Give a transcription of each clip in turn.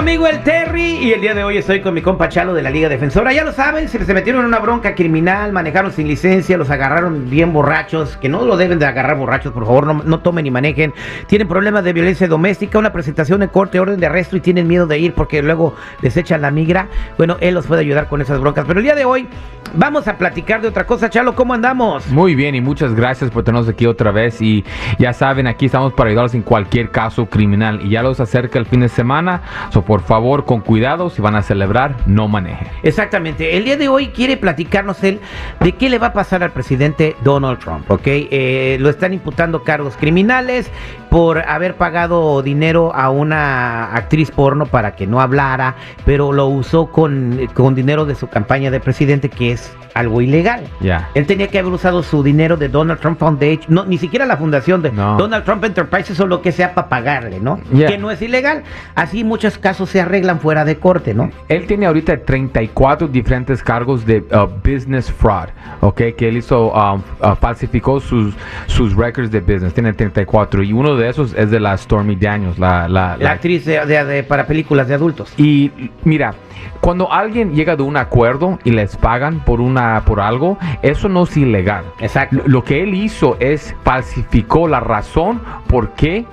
amigo el Terry y el día de hoy estoy con mi compa Chalo de la Liga Defensora. Ya lo saben, se, se metieron en una bronca criminal, manejaron sin licencia, los agarraron bien borrachos, que no lo deben de agarrar borrachos, por favor, no, no tomen ni manejen. Tienen problemas de violencia doméstica, una presentación en corte, orden de arresto y tienen miedo de ir porque luego les echan la migra. Bueno, él los puede ayudar con esas broncas. Pero el día de hoy vamos a platicar de otra cosa. Chalo, ¿cómo andamos? Muy bien y muchas gracias por tenernos aquí otra vez y ya saben, aquí estamos para ayudarlos en cualquier caso criminal y ya los acerca el fin de semana, so por favor con cuidado, si van a celebrar, no manejen. Exactamente. El día de hoy quiere platicarnos él de qué le va a pasar al presidente Donald Trump, ¿ok? Eh, lo están imputando cargos criminales por haber pagado dinero a una actriz porno para que no hablara, pero lo usó con, con dinero de su campaña de presidente, que es algo ilegal. Ya. Él tenía que haber usado su dinero de Donald Trump Foundation, no, ni siquiera la fundación de No. Donald Trump Enterprises o lo que sea para pagarle, ¿no? Yeah. Que no es ilegal. Así muchos casos se arreglan fuera de corte, ¿no? Él tiene ahorita 34 diferentes cargos de uh, business fraud, ¿ok? Que él hizo, um, uh, falsificó sus, sus records de business, tiene 34 y uno de esos es de la Stormy Daniels, la, la, La actriz de, de- de- para películas de adultos. Y mira, cuando alguien llega de un acuerdo y les pagan por una por algo, eso no es ilegal. Exacto. Lo, lo que él hizo es falsificó la razón por qué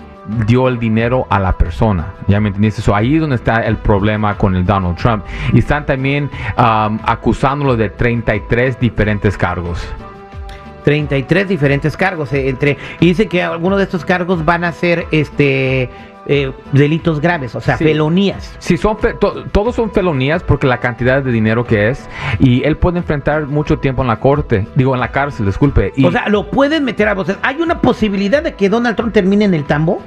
dio el dinero a la persona. ¿Ya me entendiste? Eso ahí es donde está el problema con el Donald Trump. Y están también um, acusándolo de 33 diferentes cargos. 33 diferentes cargos eh, entre y dice que algunos de estos cargos van a ser este eh, delitos graves, o sea, Sí. felonías. Sí, son fe- to- todos son felonías porque la cantidad de dinero que es y él puede enfrentar mucho tiempo en la corte, digo en la cárcel, disculpe. Y, O sea, lo pueden meter a voces. ¿Hay una posibilidad de que Donald Trump termine en el tambo?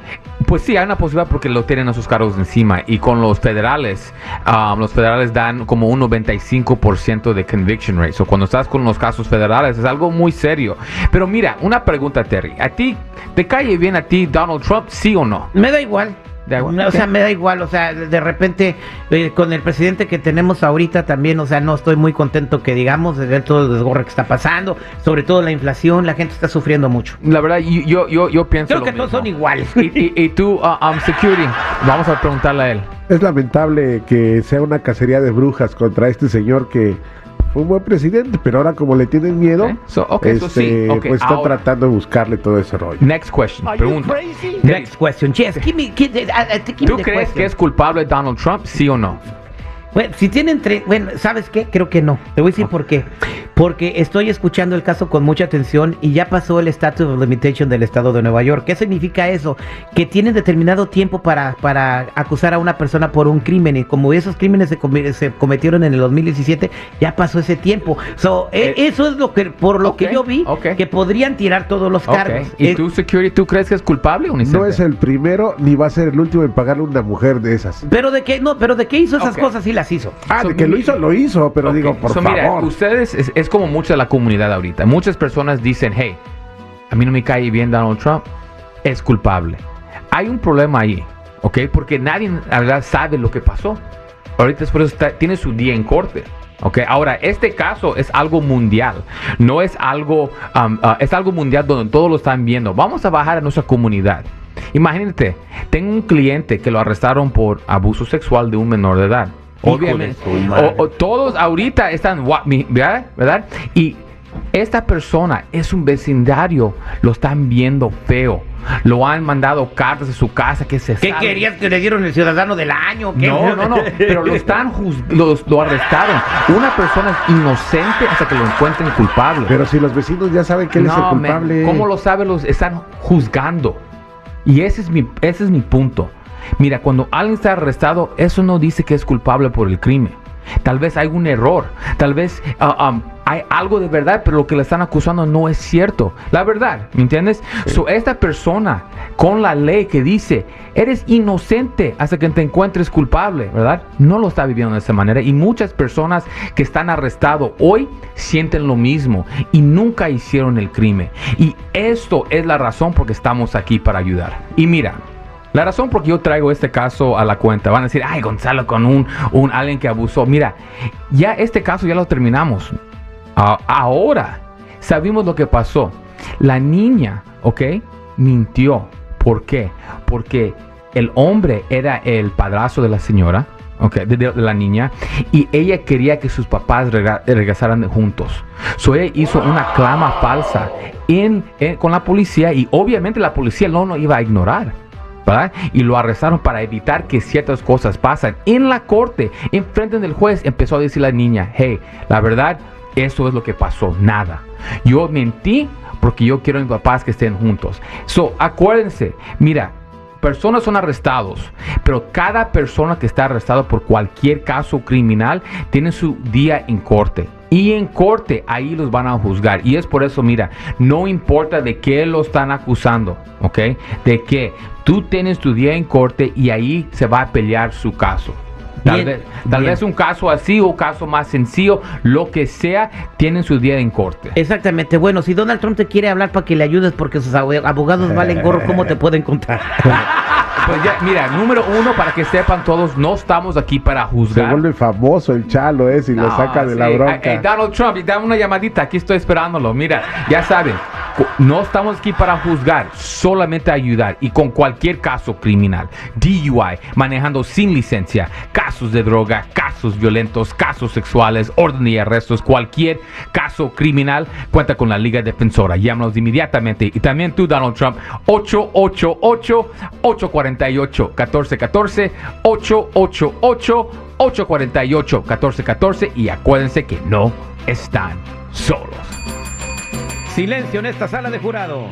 Pues sí, hay una posibilidad porque lo tienen a sus cargos encima. Y con los federales, um, los federales dan como un 95% de conviction rate. O cuando estás con los casos federales es algo muy serio. Pero mira, una pregunta, Terry. ¿A ti te cae bien a ti Donald Trump, sí o no? Me da igual. O sea, me da igual, o sea, de repente eh, con el presidente que tenemos ahorita también, o sea, no estoy muy contento que digamos de ver todo el desgorre que está pasando, sobre todo la inflación, la gente está sufriendo mucho. La verdad, yo, yo, yo, pienso. Creo lo que todos mismo. son iguales. Y, y- y tú, uh, um, security, vamos a preguntarle a él. Es lamentable que sea una cacería de brujas contra este señor que fue un buen presidente, pero ahora como le tienen miedo, Okay, so- okay, so sí, este, okay, pues está ahora- tratando de buscarle todo ese rollo. Next question. Pregunta. Next question. Yes, give me, give, uh, uh, give me ¿Tú the crees question. que es culpable Donald Trump, sí o no? Bueno, si tienen tre- bueno, ¿sabes qué? Creo que no. Te voy a decir por qué. Porque estoy escuchando el caso con mucha atención y ya pasó el statute of limitation del estado de Nueva York. ¿Qué significa eso? Que tienen determinado tiempo para, para acusar a una persona por un crimen y como esos crímenes se, comi- se cometieron en el 2017, ya pasó ese tiempo. So, e- Eh, eso es lo que por lo que yo vi que podrían tirar todos los cargos. ¿Y Eh, tú, security, tú crees que es culpable o? No es el primero ni va a ser el último en pagarle a una mujer de esas. pero de qué no, pero de qué hizo esas cosas sí las hizo. Ah, So, de que lo hizo, lo hizo, pero digo, por so, favor. Mira, ustedes, es, es como mucha la comunidad ahorita. Muchas personas dicen, hey, a mí no me cae bien Donald Trump, es culpable. Hay un problema ahí, ¿ok? Porque nadie, verdad, sabe lo que pasó. Ahorita es por eso está- tiene su día en corte. Ok, ahora este caso es algo mundial, no es algo, uh, es algo mundial donde todos lo están viendo. Vamos a bajar a nuestra comunidad. Imagínate, tengo un cliente que lo arrestaron por abuso sexual de un menor de edad. Obviamente, de o- o todos ahorita están, ¿verdad? ¿verdad? Y esta persona es un vecindario, lo están viendo feo, lo han mandado cartas a su casa que se ¿Qué sabe- querías que le dieron el ciudadano del año? ¿Qué? no, no, no, pero lo están los- lo arrestaron. Una persona es inocente hasta que lo encuentren culpable. Pero si los vecinos ya saben que él es el man, culpable. ¿Cómo lo saben? Los están juzgando. Y ese es mi, ese es mi punto. Mira, cuando alguien está arrestado, eso no dice que es culpable por el crimen. Tal vez hay un error, tal vez ah, um, hay algo de verdad, pero lo que le están acusando no es cierto. La verdad, ¿me entiendes? So, esta persona con la ley que dice, eres inocente hasta que te encuentres culpable, ¿verdad? No lo está viviendo de esa manera. Y muchas personas que están arrestados hoy sienten lo mismo y nunca hicieron el crimen. Y esto es la razón por que estamos aquí para ayudar. Y mira, la razón por que yo traigo este caso a la cuenta, van a decir, ay, Gonzalo, con un, un alguien que abusó. Mira, ya este caso ya lo terminamos. Ahora sabemos lo que pasó. La niña, ¿ok? Mintió. ¿Por qué? Porque el hombre era el padrazo de la señora, okay, de, de la niña, y ella quería que sus papás regresaran juntos. So ella hizo una clama falsa con la policía y obviamente la policía no lo iba a ignorar. Y lo arrestaron para evitar que ciertas cosas pasen. En la corte, en frente del juez, empezó a decir la niña, hey, la verdad, eso es lo que pasó, nada. Yo mentí porque yo quiero a mis papás que estén juntos. So, acuérdense, mira, personas son arrestados, pero cada persona que está arrestado por cualquier caso criminal tiene su día en corte. Y en corte ahí los van a juzgar. Y es por eso, mira, no importa de qué lo están acusando, ¿ok? De que tú tienes tu día en corte y ahí se va a pelear su caso. Tal, Bien, vez, tal vez un caso así o caso más sencillo, lo que sea, tienen su día en corte. Exactamente. Bueno, si Donald Trump te quiere hablar para que le ayudes porque sus abo- abogados valen gorro, ¿cómo te pueden encontrar? Pues ya, mira, número uno, para que sepan todos, no estamos aquí para Se juzgar. vuelve famoso el chalo ese y lo No, saca de la bronca. Hey, Donald Trump, y dame una llamadita, aquí estoy esperándolo. Mira, ya saben, no estamos aquí para juzgar, solamente ayudar y con cualquier caso criminal, DUI, manejando sin licencia, casos de droga, casos violentos, casos sexuales, orden y arrestos, cualquier caso criminal, cuenta con la Liga Defensora. Llámanos inmediatamente y también tú, Donald Trump, 888-848-1414, 888-848-1414 y acuérdense que no están solos. Silencio en esta sala de jurado.